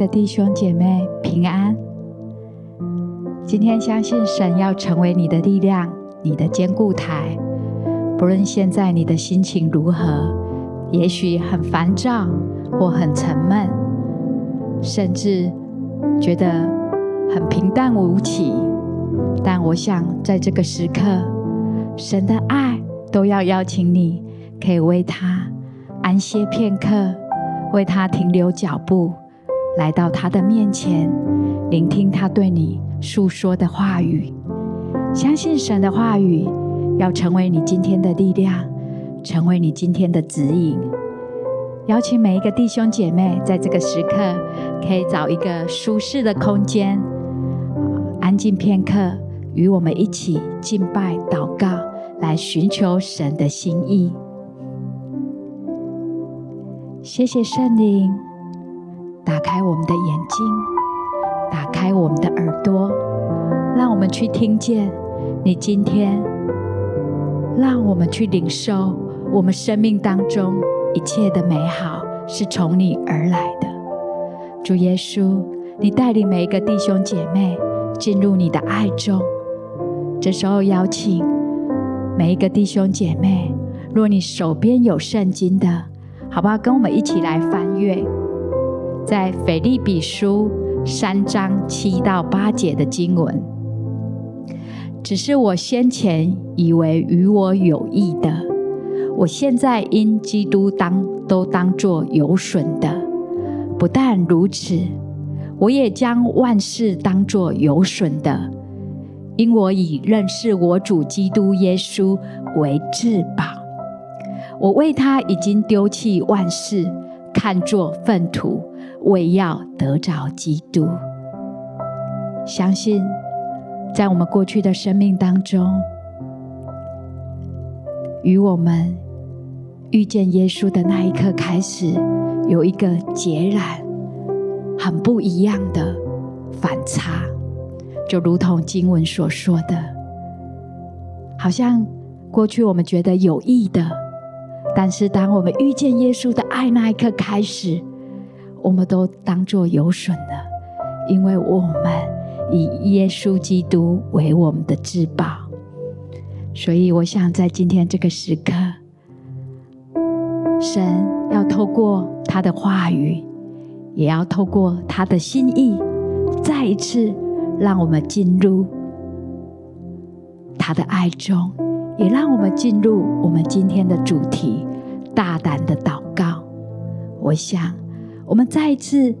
的弟兄姐妹，平安。今天相信神要成为你的力量，你的坚固台。不论现在你的心情如何，也许很烦躁或很沉闷，甚至觉得很平淡无奇。但我想，在这个时刻，神的爱都要邀请你，可以为他安歇片刻，为他停留脚步。来到他的面前，聆听他对你诉说的话语，相信神的话语要成为你今天的力量，成为你今天的指引。邀请每一个弟兄姐妹，在这个时刻可以找一个舒适的空间，安静片刻，与我们一起敬拜祷告，来寻求神的心意。谢谢圣灵。打开我们的眼睛，打开我们的耳朵，让我们去听见你今天，让我们去领受我们生命当中一切的美好是从你而来的。主耶稣，你带领每一个弟兄姐妹进入你的爱中。这时候邀请每一个弟兄姐妹，若你手边有圣经的，好不好？跟我们一起来翻阅。在腓立比书三章七到八节的经文，只是我先前以为与我有益的，我现在因基督当都当作有损的。不但如此，我也将万事当作有损的，因我以认识我主基督耶稣为至宝。我为他已经丢弃万事，看作粪土。为要得着基督，相信在我们过去的生命当中，与我们遇见耶稣的那一刻开始，有一个截然很不一样的反差，就如同经文所说的，好像过去我们觉得有益的，但是当我们遇见耶稣的爱那一刻开始。我们都当作有损的，因为我们以耶稣基督为我们的至宝。所以，我想在今天这个时刻，神要透过他的话语，也要透过他的心意，再一次让我们进入他的爱中，也让我们进入我们今天的主题——大胆的祷告。我想。我们再一次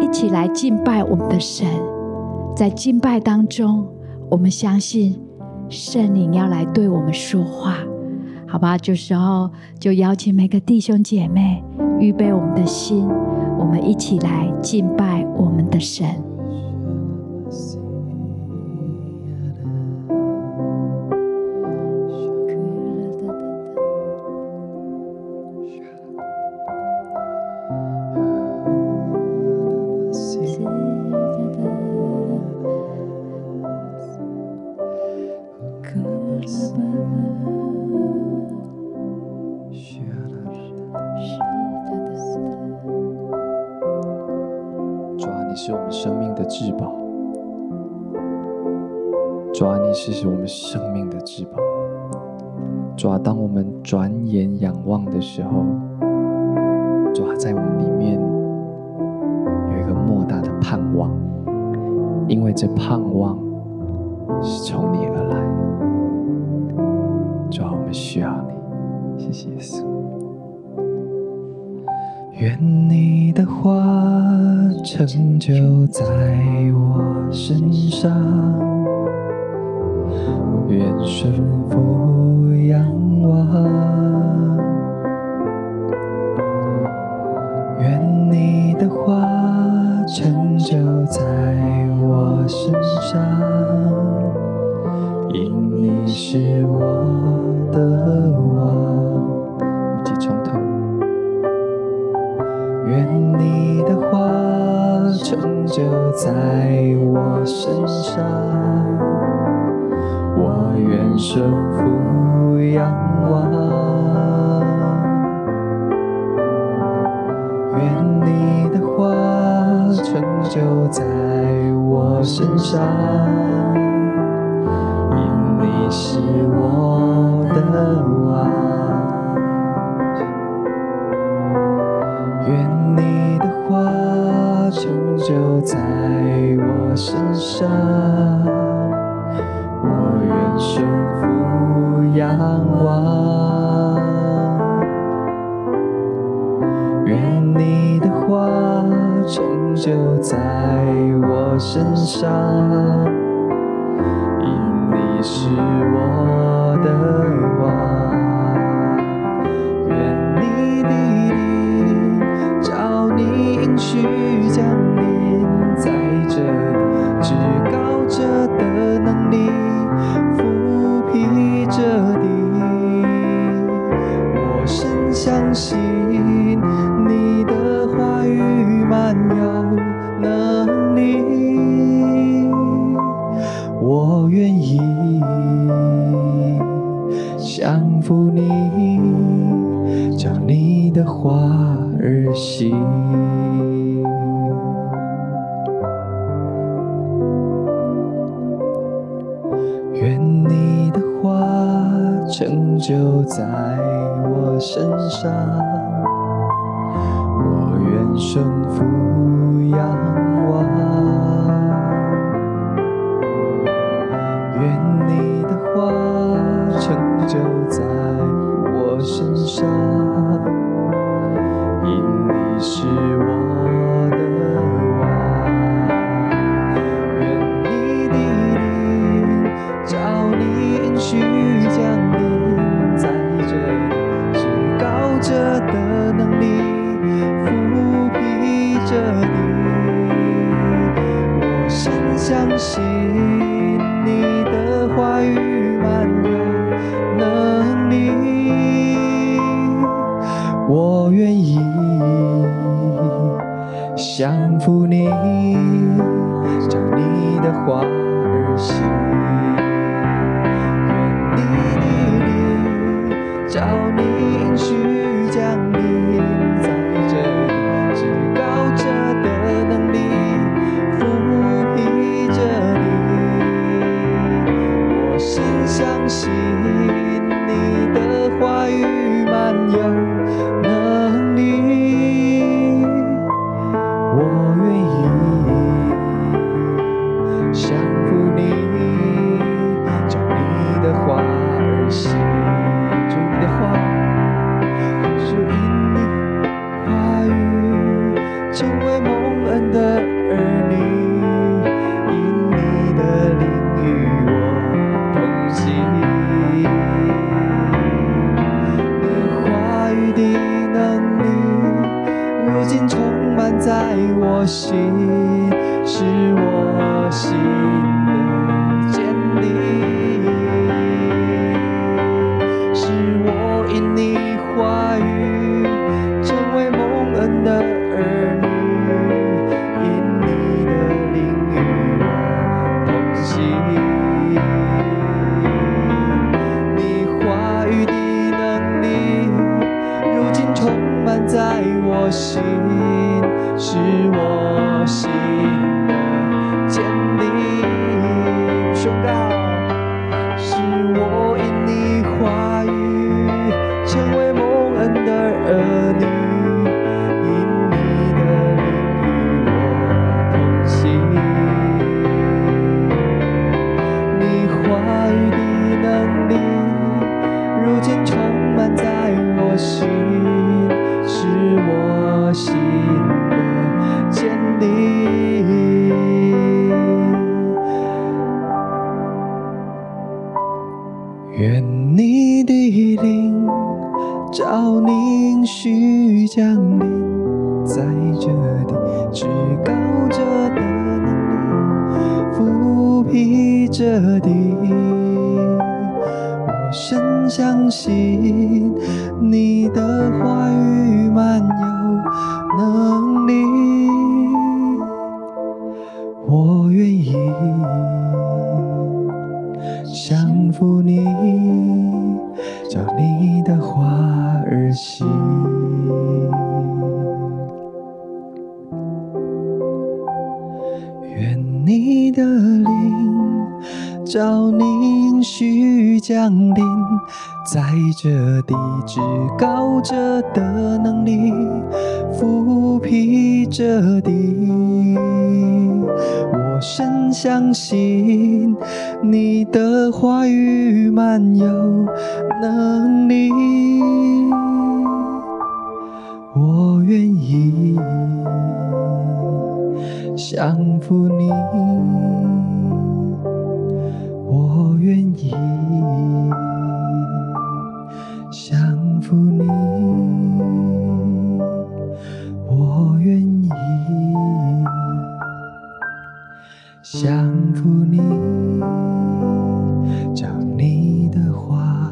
一起来敬拜我们的神，在敬拜当中，我们相信圣灵要来对我们说话，好吧？这时候就邀请每个弟兄姐妹预备我们的心，我们一起来敬拜我们的神。抓，你是我们生命的至宝。抓，当我们转眼仰望的时候，抓，在我们里面有一个莫大的盼望，因为这盼望是从你而来。抓，我们需要你，谢谢耶稣。愿你的话成就在我身上，愿我愿顺服仰。我愿意降服你，将你的话儿行。愿你的话成就在我身上，我愿顺服仰。sim 的花儿心。愿你的灵照凝续降临，在这地之高者的能力抚平这地。深相信你的话语满有能力，我愿意降服你。我愿意服你，将你的话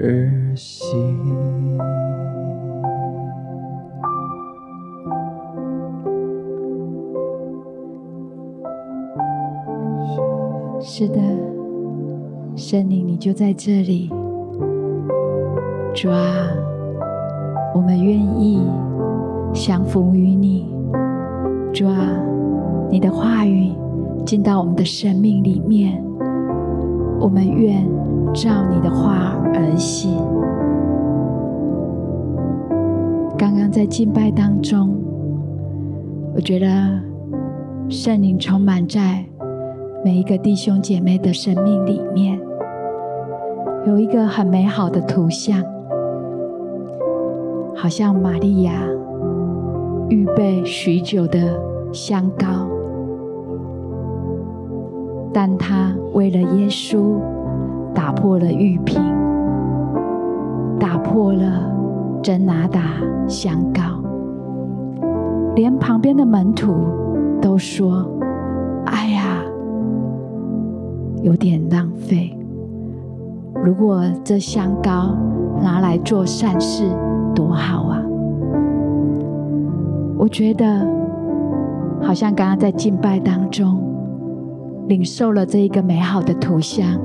儿行。是的。圣灵，你就在这里，主啊，我们愿意降服于你，主啊，你的话语进到我们的生命里面，我们愿照你的话而行。刚刚在敬拜当中，我觉得圣灵充满在每一个弟兄姐妹的生命里面。有一个很美好的图像，好像玛利亚预备许久的香膏，但他为了耶稣，打破了玉瓶，打破了真哪哒香膏，连旁边的门徒都说：“哎呀，有点浪费。”如果这香膏拿来做善事，多好啊！我觉得好像刚刚在敬拜当中领受了这一个美好的图像，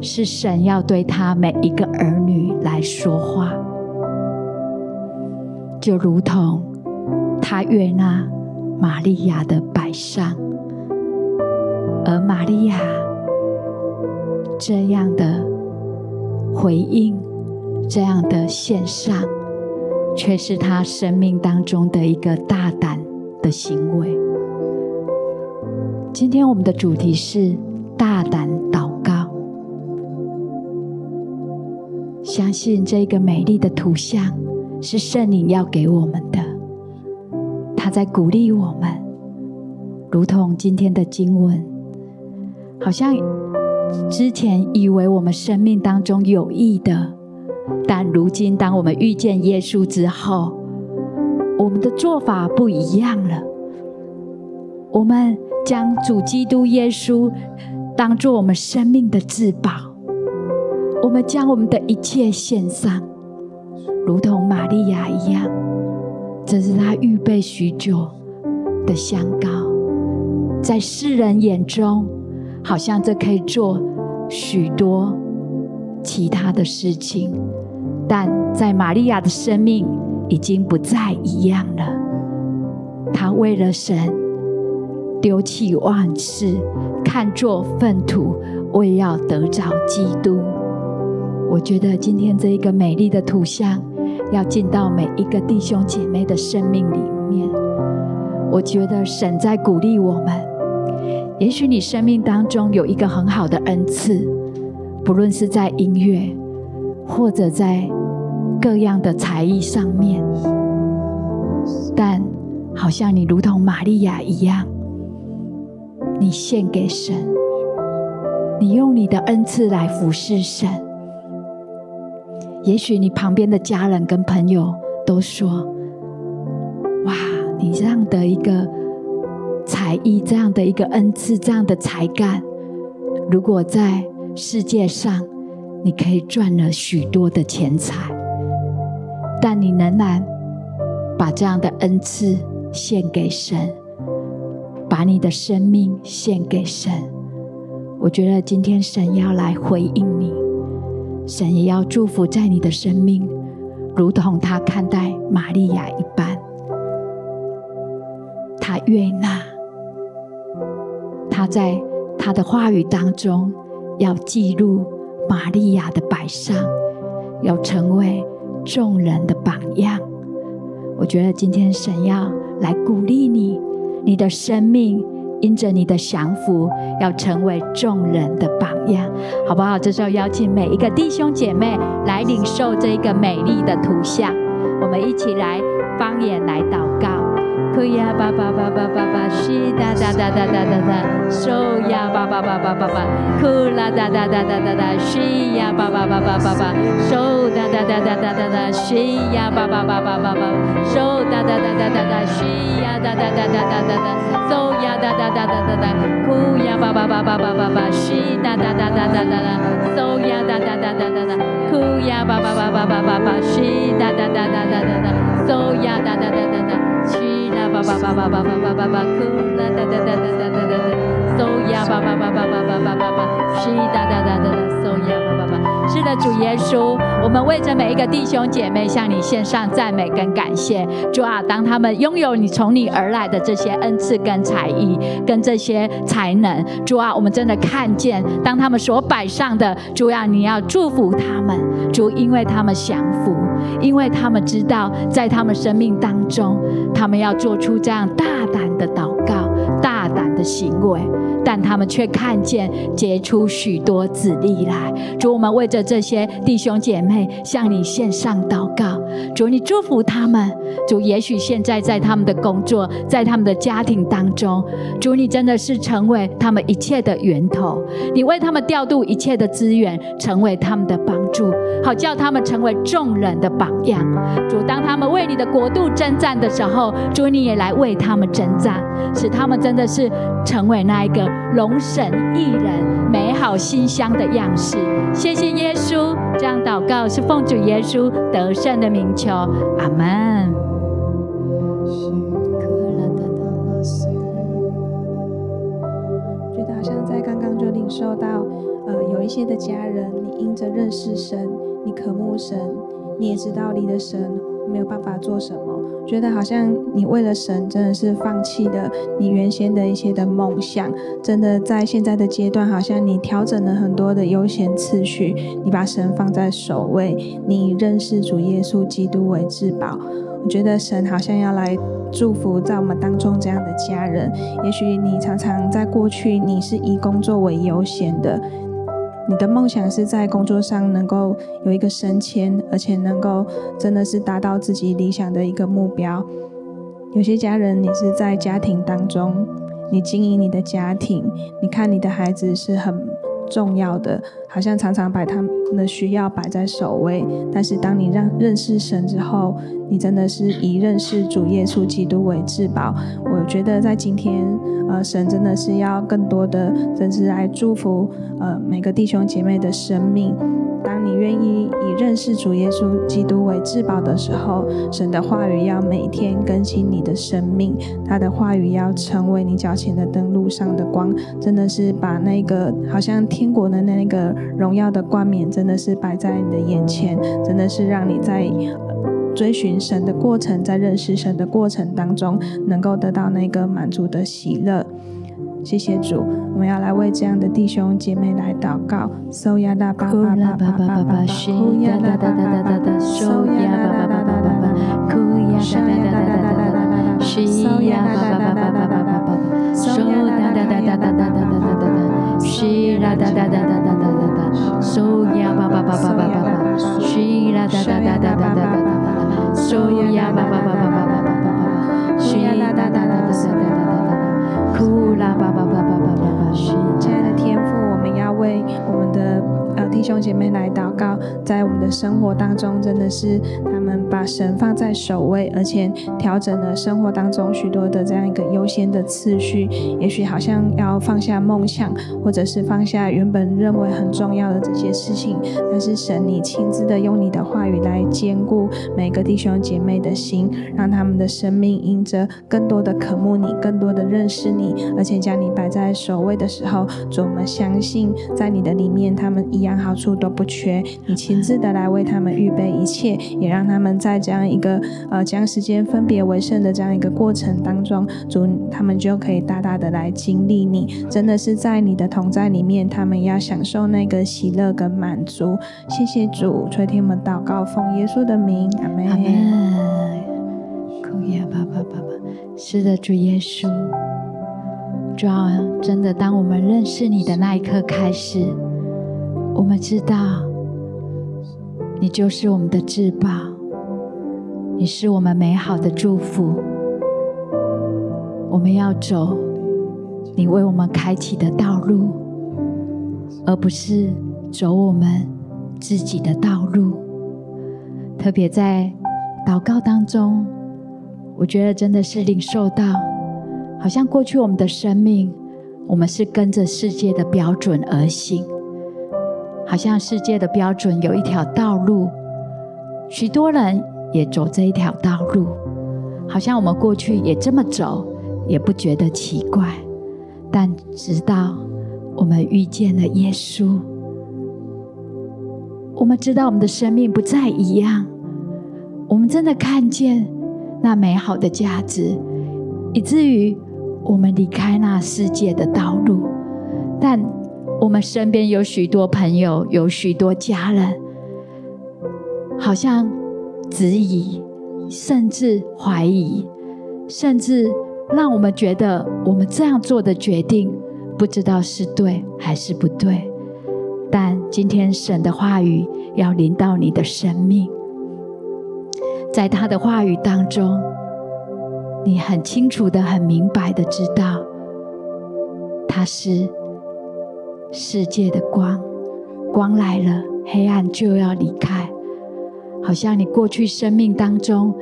是神要对他每一个儿女来说话，就如同他悦纳玛利亚的摆上，而玛利亚这样的。回应这样的献上，却是他生命当中的一个大胆的行为。今天我们的主题是大胆祷告，相信这个美丽的图像是圣灵要给我们的，他在鼓励我们，如同今天的经文，好像。之前以为我们生命当中有益的，但如今当我们遇见耶稣之后，我们的做法不一样了。我们将主基督耶稣当作我们生命的至宝，我们将我们的一切献上，如同玛利亚一样，这是他预备许久的香膏，在世人眼中。好像这可以做许多其他的事情，但在玛利亚的生命已经不再一样了。她为了神丢弃万事，看作粪土，为要得着基督。我觉得今天这一个美丽的图像要进到每一个弟兄姐妹的生命里面。我觉得神在鼓励我们。也许你生命当中有一个很好的恩赐，不论是在音乐，或者在各样的才艺上面，但好像你如同玛利亚一样，你献给神，你用你的恩赐来服侍神。也许你旁边的家人跟朋友都说：“哇，你这样的一个。”才艺这样的一个恩赐，这样的才干，如果在世界上，你可以赚了许多的钱财，但你仍然把这样的恩赐献给神，把你的生命献给神。我觉得今天神要来回应你，神也要祝福在你的生命，如同他看待玛利亚一般，他悦纳。他在他的话语当中要记录玛利亚的摆上，要成为众人的榜样。我觉得今天神要来鼓励你，你的生命因着你的降服，要成为众人的榜样，好不好？这时候邀请每一个弟兄姐妹来领受这一个美丽的图像，我们一起来方言来祷哭呀吧吧吧吧吧吧，西哒哒哒哒哒哒哒，收呀吧吧吧吧吧吧，哭啦哒哒哒哒哒哒，西呀吧吧吧吧吧吧，收哒哒哒哒哒哒哒，西呀吧吧吧吧吧吧，收哒哒哒哒哒哒，西呀哒哒哒哒哒哒哒，收呀哒哒哒哒哒哒，哭呀吧吧吧吧吧吧吧，西哒哒哒哒哒哒哒，收呀哒哒哒哒哒哒，哭呀吧吧吧吧吧吧吧，西哒哒哒哒哒哒哒，收呀哒哒哒哒哒，西啦吧吧吧吧吧吧吧吧吧，哭啦哒哒哒哒哒哒哒哒，收呀巴巴巴巴巴巴巴巴巴，西哒哒哒哒哒，收呀巴巴巴。是的，主耶稣，我们为着每一个弟兄姐妹向你献上赞美跟感谢。主啊，当他们拥有你从你而来的这些恩赐跟才艺跟这些才能，主啊，我们真的看见，当他们所摆上的，主啊，你要祝福他们。主，因为他们降福，因为他们知道，在他们生命当中，他们要做出这样大胆的祷告、大胆的行为。但他们却看见结出许多子粒来。主，我们为着这些弟兄姐妹向你献上祷告。主，你祝福他们。主，也许现在在他们的工作，在他们的家庭当中，主，你真的是成为他们一切的源头。你为他们调度一切的资源，成为他们的帮助，好叫他们成为众人的榜样。主，当他们为你的国度征战的时候，主，你也来为他们征战，使他们真的是成为那一个。荣神益人、美好馨香的样式，谢谢耶稣。这样祷告是奉主耶稣得胜的名求，阿门。觉得好像在刚刚就领受到，呃，有一些的家人，你因着认识神，你渴慕神，你也知道离了神没有办法做什么。觉得好像你为了神，真的是放弃了你原先的一些的梦想。真的在现在的阶段，好像你调整了很多的优先次序，你把神放在首位，你认识主耶稣基督为至宝。我觉得神好像要来祝福在我们当中这样的家人。也许你常常在过去，你是以工作为优先的。你的梦想是在工作上能够有一个升迁，而且能够真的是达到自己理想的一个目标。有些家人，你是在家庭当中，你经营你的家庭，你看你的孩子是很重要的，好像常常把他们的需要摆在首位。但是当你让认识神之后，你真的是以认识主耶稣基督为至宝。我觉得在今天，呃，神真的是要更多的，真是来祝福呃每个弟兄姐妹的生命。当你愿意以认识主耶稣基督为至宝的时候，神的话语要每天更新你的生命，他的话语要成为你脚前的灯，路上的光。真的是把那个好像天国的那个荣耀的冠冕，真的是摆在你的眼前，真的是让你在追寻神的过程，在认识神的过程当中，能够得到那个满足的喜乐。谢谢主，我们要来为这样的弟兄姐妹来祷告。收呀啦吧吧吧吧吧吧，呼呀啦啦啦啦啦，收呀啦啦啦啦啦，呼呀啦啦啦啦啦啦，收呀啦啦啦啦啦啦，收呀啦啦啦啦啦啦啦，西啦啦啦啦啦啦啦，收呀吧吧吧吧吧吧，西啦啦啦啦啦啦啦，收呀吧吧吧吧吧吧吧，西啦啦啦啦啦啦啦。哭啦吧吧吧吧吧吧吧！亲爱的天父，我们要为我们的弟兄姐妹来祷告，在我们的生活当中，真的是他们把神放在首位，而且调整了生活当中许多的这样一个优先的次序。也许好像要放下梦想，或者是放下原本认为很重要的这些事情，但是神，你亲自的用你的话语来坚固每个弟兄姐妹的心，让他们的生命因着更多的渴慕你，更多的认识你。而且将你摆在首位的时候，主，我们相信在你的里面，他们一样好处都不缺。你亲自的来为他们预备一切，也让他们在这样一个呃将时间分别为圣的这样一个过程当中，主他们就可以大大的来经历你，真的是在你的同在里面，他们要享受那个喜乐跟满足。谢谢主，垂听我们祷告，奉耶稣的名，阿门。阿门。是的，主耶稣，主要真的，当我们认识你的那一刻开始，我们知道你就是我们的至宝，你是我们美好的祝福。我们要走你为我们开启的道路，而不是走我们自己的道路。特别在祷告当中。我觉得真的是领受到，好像过去我们的生命，我们是跟着世界的标准而行，好像世界的标准有一条道路，许多人也走这一条道路，好像我们过去也这么走，也不觉得奇怪。但直到我们遇见了耶稣，我们知道我们的生命不再一样，我们真的看见。那美好的价值，以至于我们离开那世界的道路，但我们身边有许多朋友，有许多家人，好像质疑，甚至怀疑，甚至让我们觉得我们这样做的决定，不知道是对还是不对。但今天神的话语要临到你的生命。在他的话语当中，你很清楚的、很明白的知道，他是世界的光，光来了，黑暗就要离开。好像你过去生命当中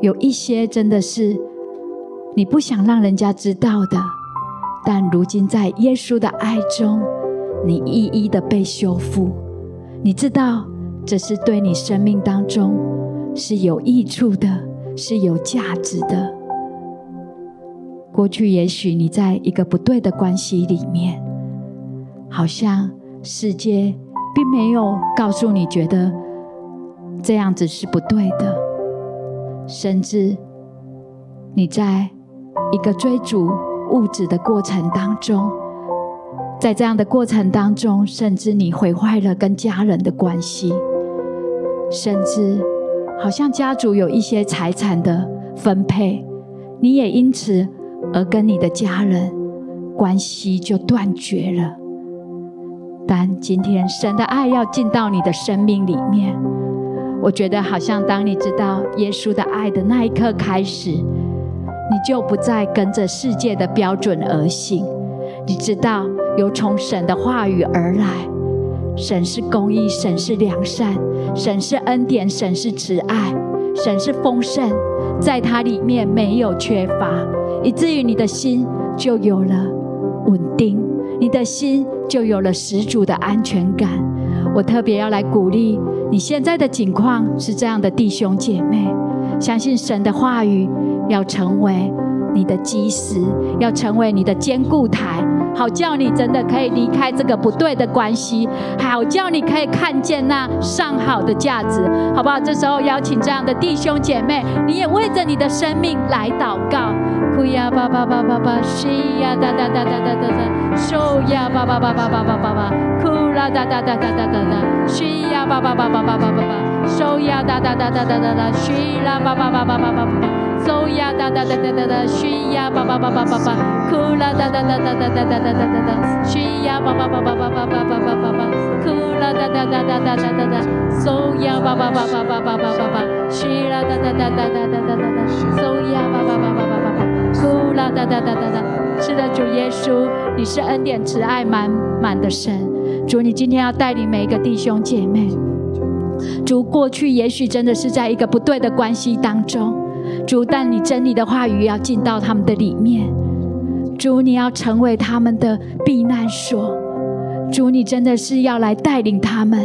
有一些真的是你不想让人家知道的，但如今在耶稣的爱中，你一一的被修复。你知道这是对你生命当中。是有益处的，是有价值的。过去也许你在一个不对的关系里面，好像世界并没有告诉你觉得这样子是不对的，甚至你在一个追逐物质的过程当中，在这样的过程当中，甚至你毁坏了跟家人的关系，甚至。好像家族有一些财产的分配，你也因此而跟你的家人关系就断绝了。但今天神的爱要进到你的生命里面，我觉得好像当你知道耶稣的爱的那一刻开始，你就不再跟着世界的标准而行。你知道有从神的话语而来。神是公义，神是良善，神是恩典，神是慈爱，神是丰盛，在它里面没有缺乏，以至于你的心就有了稳定，你的心就有了十足的安全感。我特别要来鼓励你现在的境况是这样的，弟兄姐妹，相信神的话语要成为你的基石，要成为你的坚固台。好叫你真的可以离开这个不对的关系，好叫你可以看见那上好的价值，好不好？这时候邀请这样的弟兄姐妹，你也为着你的生命来祷告。哭呀吧吧吧吧吧，西呀哒哒哒哒哒哒哒，收呀吧吧吧吧吧吧吧吧，哭啦哒哒哒哒哒哒哒，西呀吧吧吧吧吧吧吧吧，收呀哒哒哒哒哒哒哒，西啦吧吧吧吧吧吧吧。嗖呀哒哒哒哒哒哒，嘘呀叭叭叭叭叭叭，哭啦哒哒哒哒哒哒哒哒哒哒，嘘呀叭叭叭叭叭叭叭叭叭叭叭，哭啦哒哒哒哒哒哒哒哒，嗖呀叭叭叭叭叭叭叭叭叭，嘘啦哒哒哒哒哒哒哒哒，嗖呀叭叭叭叭哒哒哒哒哒。是的，主耶稣，你是恩典慈爱满满的神，主你今天要带领每一个弟兄姐妹，主过去也许真的是在一个不对的关系当中。主，但你真理的话语要进到他们的里面。主，你要成为他们的避难所。主，你真的是要来带领他们，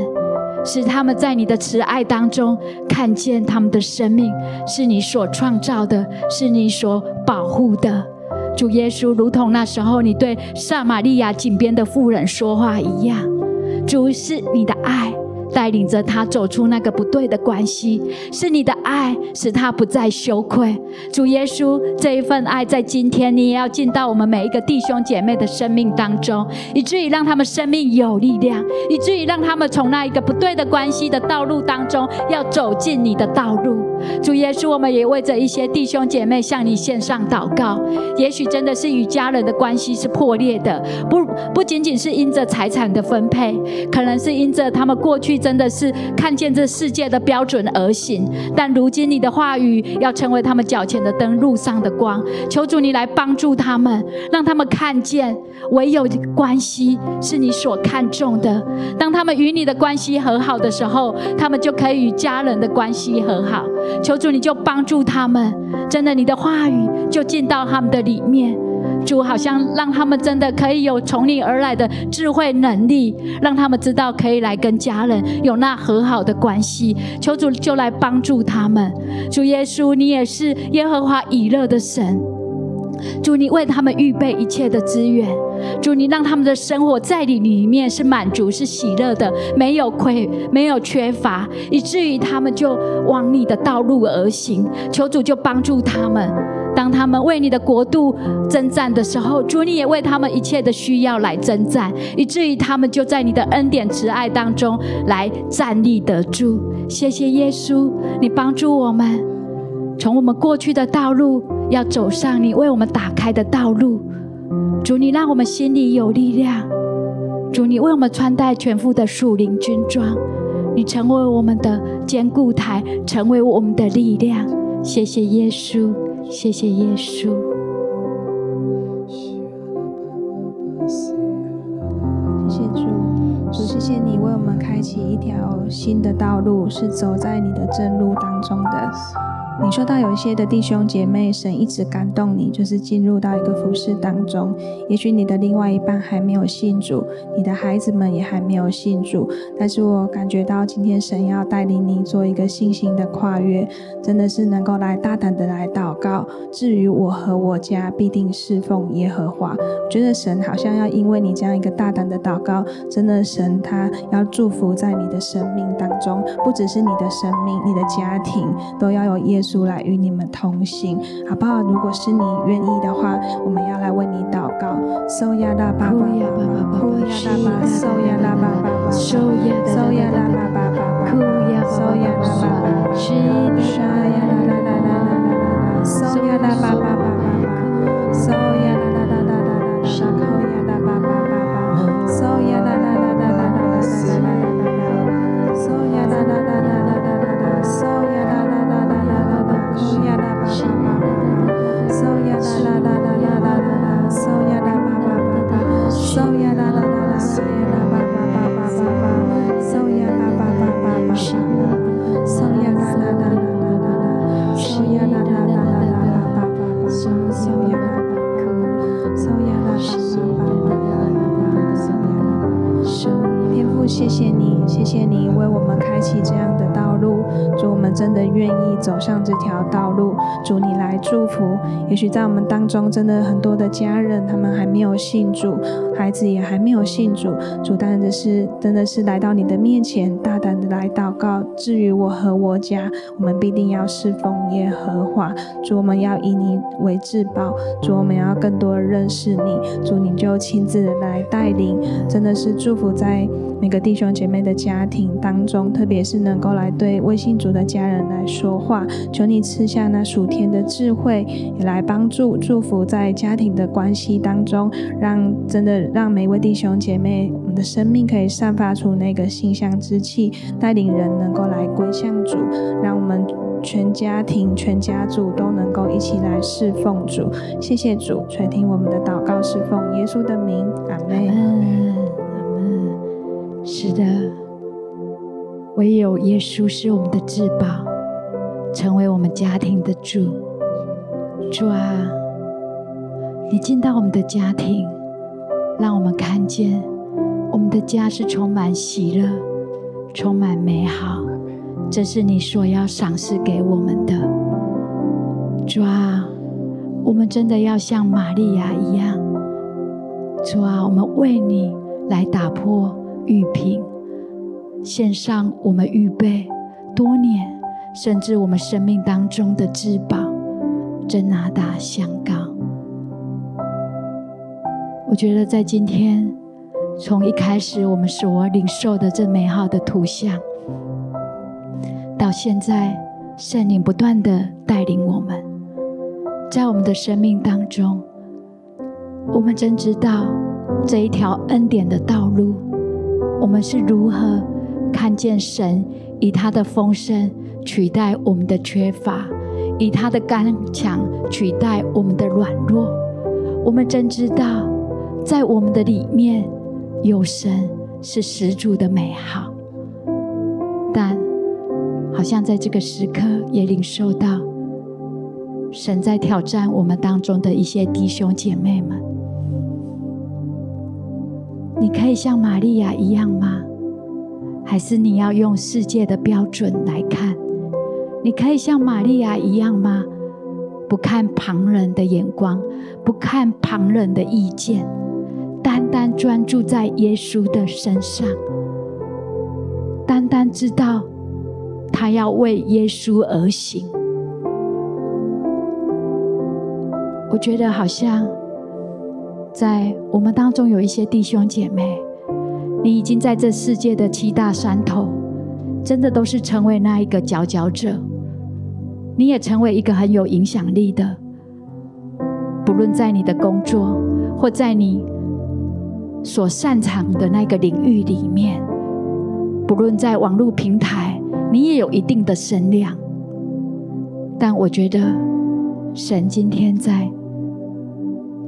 使他们在你的慈爱当中看见他们的生命是你所创造的，是你所保护的。主耶稣，如同那时候你对撒玛利亚井边的妇人说话一样，主，是你的爱带领着他走出那个不对的关系，是你的爱使他不再羞愧。主耶稣，这一份爱在今天你也要进到我们每一个弟兄姐妹的生命当中，以至于让他们生命有力量，以至于让他们从那一个不对的关系的道路当中要走进你的道路。主耶稣，我们也为着一些弟兄姐妹向你献上祷告。也许真的是与家人的关系是破裂的，不不仅仅是因着财产的分配，可能是因着他们过去。真的是看见这世界的标准而行，但如今你的话语要成为他们脚前的灯，路上的光。求主你来帮助他们，让他们看见唯有关系是你所看重的。当他们与你的关系和好的时候，他们就可以与家人的关系和好。求主你就帮助他们，真的，你的话语就进到他们的里面。主好像让他们真的可以有从你而来的智慧能力，让他们知道可以来跟家人有那和好的关系。求主就来帮助他们。主耶稣，你也是耶和华以勒的神。主，你为他们预备一切的资源。主，你让他们的生活在你里面是满足、是喜乐的，没有亏、没有缺乏，以至于他们就往你的道路而行。求主就帮助他们。当他们为你的国度征战的时候，主你也为他们一切的需要来征战，以至于他们就在你的恩典慈爱当中来站立得住。谢谢耶稣，你帮助我们从我们过去的道路，要走上你为我们打开的道路。主你让我们心里有力量，主你为我们穿戴全副的属灵军装，你成为我们的坚固台，成为我们的力量。谢谢耶稣。谢谢耶稣，谢谢主，主谢谢你为我们开启一条新的道路，是走在你的正路当中的。你说到有一些的弟兄姐妹，神一直感动你，就是进入到一个服饰当中。也许你的另外一半还没有信主，你的孩子们也还没有信主，但是我感觉到今天神要带领你做一个信心的跨越，真的是能够来大胆的来祷告。至于我和我家，必定侍奉耶和华。我觉得神好像要因为你这样一个大胆的祷告，真的神他要祝福在你的生命当中，不只是你的生命，你的家庭都要有耶稣。来与你们同行，好不好？如果是你愿意的话，我们要来为你祷告。收呀啦吧吧，呀啦巴，收呀啦吧吧，收呀啦吧吧，哭呀，收呀啦巴巴，是的，收呀啦啦啦啦啦啦，收呀啦吧吧吧吧，收呀也许在我们当中，真的很多的家人，他们还没有信主，孩子也还没有信主。主，但的是真的是来到你的面前，大胆的来祷告。至于我和我家，我们必定要侍奉耶和华。主，我们要以你为至宝。主，我们要更多的认识你。主，你就亲自来带领。真的是祝福在每个弟兄姐妹的家庭当中，特别是能够来对微信主的家人来说话，求你赐下那属天的智慧，也来帮助祝福在家庭的关系当中，让真的让每位弟兄姐妹，我们的生命可以散发出那个馨香之气，带领人能够来归向主，让我们全家庭、全家族都能够一起来侍奉主。谢谢主，垂听我们的祷告，侍奉耶稣的名，阿门。是的，唯有耶稣是我们的至宝，成为我们家庭的主。主啊，你进到我们的家庭，让我们看见我们的家是充满喜乐、充满美好。这是你所要赏赐给我们的。主啊，我们真的要像玛利亚一样。主啊，我们为你来打破。玉瓶，献上我们预备多年，甚至我们生命当中的至宝——真拿大香膏。我觉得在今天，从一开始我们所领受的这美好的图像，到现在圣灵不断的带领我们，在我们的生命当中，我们真知道这一条恩典的道路，我们是如何看见神以他的丰盛取代我们的缺乏，以他的刚强取代我们的软弱。我们真知道，在我们的里面有神是十足的美好，像在这个时刻也领受到神在挑战我们当中的一些弟兄姐妹们。你可以像玛利亚一样吗？还是你要用世界的标准来看？你可以像玛利亚一样吗？不看旁人的眼光，不看旁人的意见。单单专注在耶稣的身上，单单知道他要为耶稣而行。我觉得好像在我们当中有一些弟兄姐妹，你已经在这世界的七大山头，真的都是成为那一个佼佼者。你也成为一个很有影响力的，不论在你的工作或在你。所擅长的那个领域里面，不论在网络平台，你也有一定的声量。但我觉得，神今天在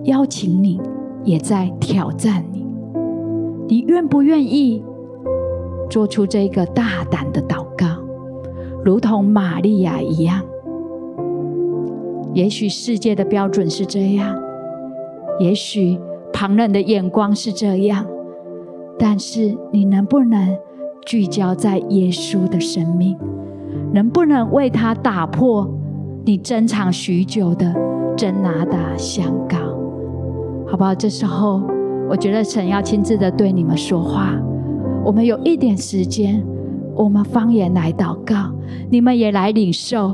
邀请你，也在挑战你。你愿不愿意做出这个大胆的祷告，如同玛利亚一样？也许世界的标准是这样，也许。旁人的眼光是这样，但是你能不能聚焦在耶稣的生命？能不能为他打破你珍藏许久的真哪哒香膏？好不好？这时候，我觉得神要亲自的对你们说话。我们有一点时间，我们方言来祷告，你们也来领受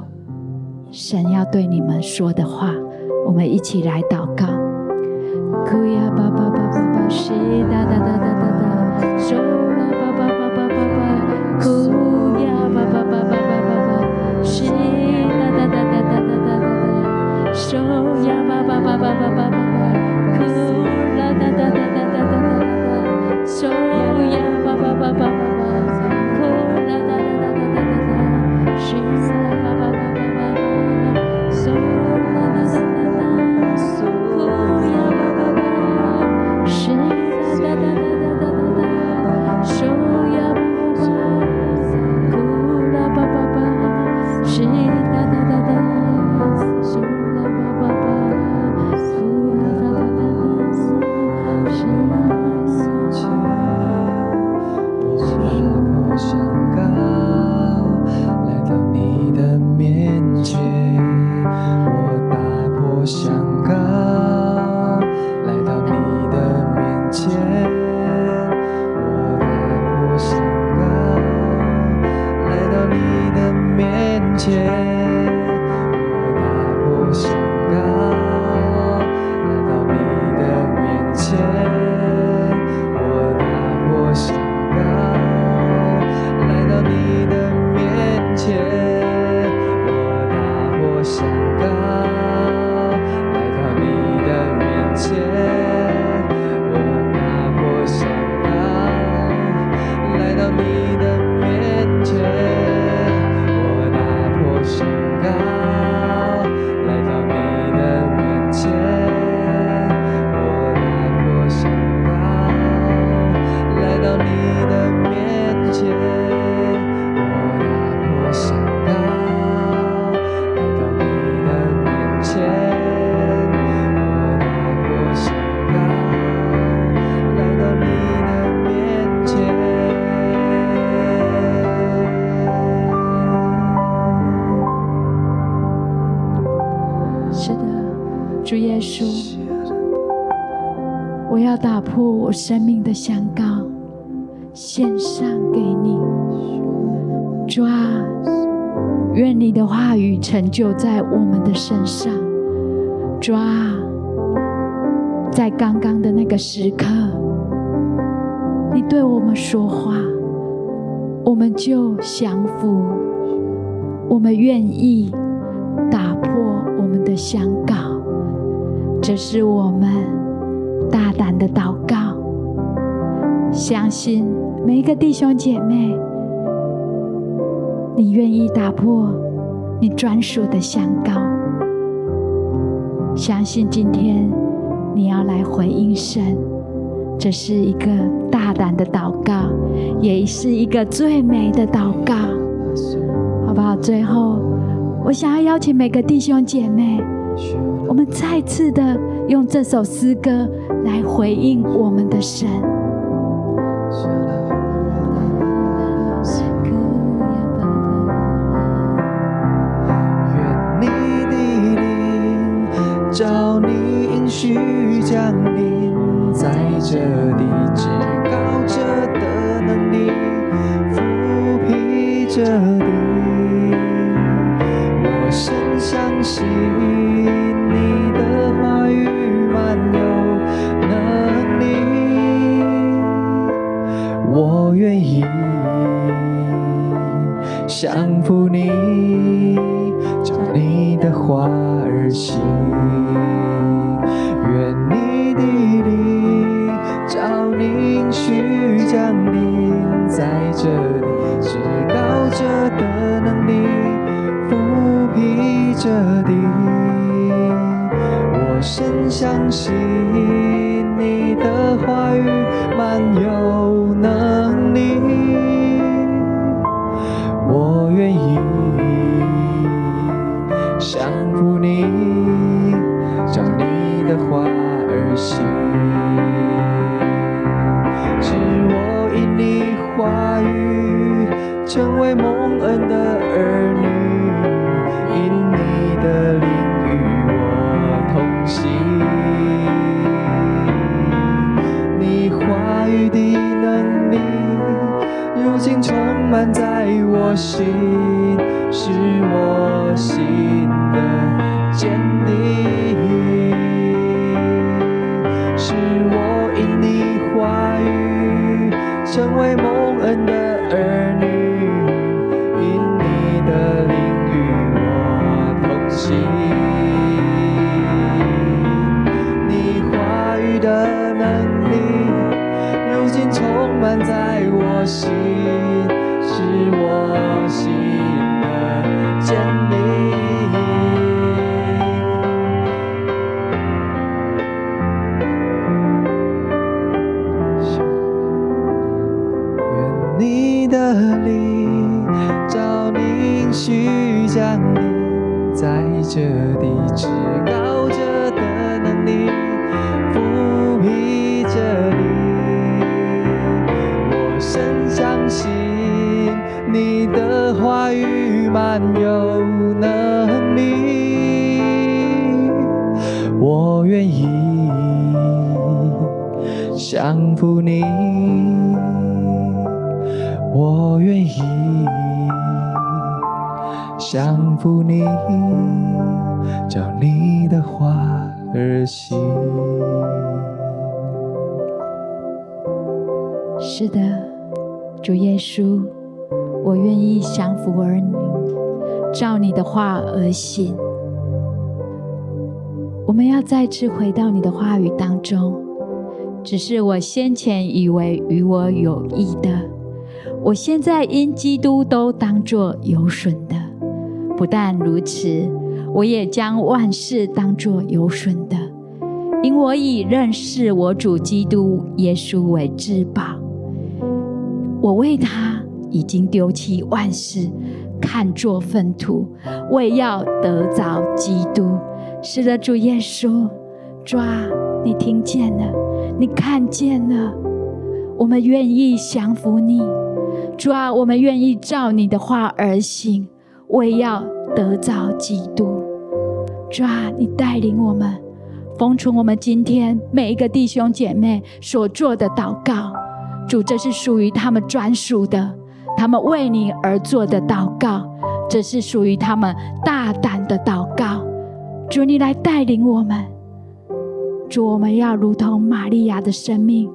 神要对你们说的话。我们一起来祷告。哭呀，爸爸爸爸爸，西哒哒哒哒哒哒，手不要，爸爸！哒哒哒哒哒哒哒哒！呀，爸爸爸爸爸爸！成就在我们的身上。主啊，在刚刚的那个时刻，你对我们说话，我们就降服，我们愿意打破我们的相告。这是我们大胆的祷告，相信每一个弟兄姐妹。你愿意打破你专属的相告，相信今天你要来回应神，这是一个大胆的祷告，也是一个最美的祷告，好不好？最后，我想要邀请每个弟兄姐妹，我们再次的用这首诗歌来回应我们的神。地，至你这我深相信你的心，的话而行。我们要再次回到你的话语当中。只是我先前以为与我有益的，我现在因基督都当作有损的。不但如此，我也将万事当作有损的，因我已认识我主基督耶稣为至宝。我为他。已经丢弃万事，看作粪土，为要得着基督。是的，主耶稣，主啊，你听见了，你看见了，我们愿意降服你。主啊，我们愿意照你的话而行，为要得着基督。主啊，你带领我们，封存我们今天每一个弟兄姐妹所做的祷告。主，这是属于他们专属的，他们为你而做的祷告，这是属于他们大胆的祷告。主，你来带领我们。主，我们要如同玛利亚的生命，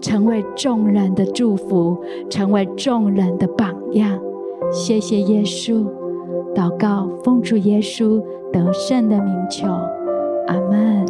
成为众人的祝福，成为众人的榜样。谢谢耶稣，祷告奉主耶稣得胜的名求，阿门。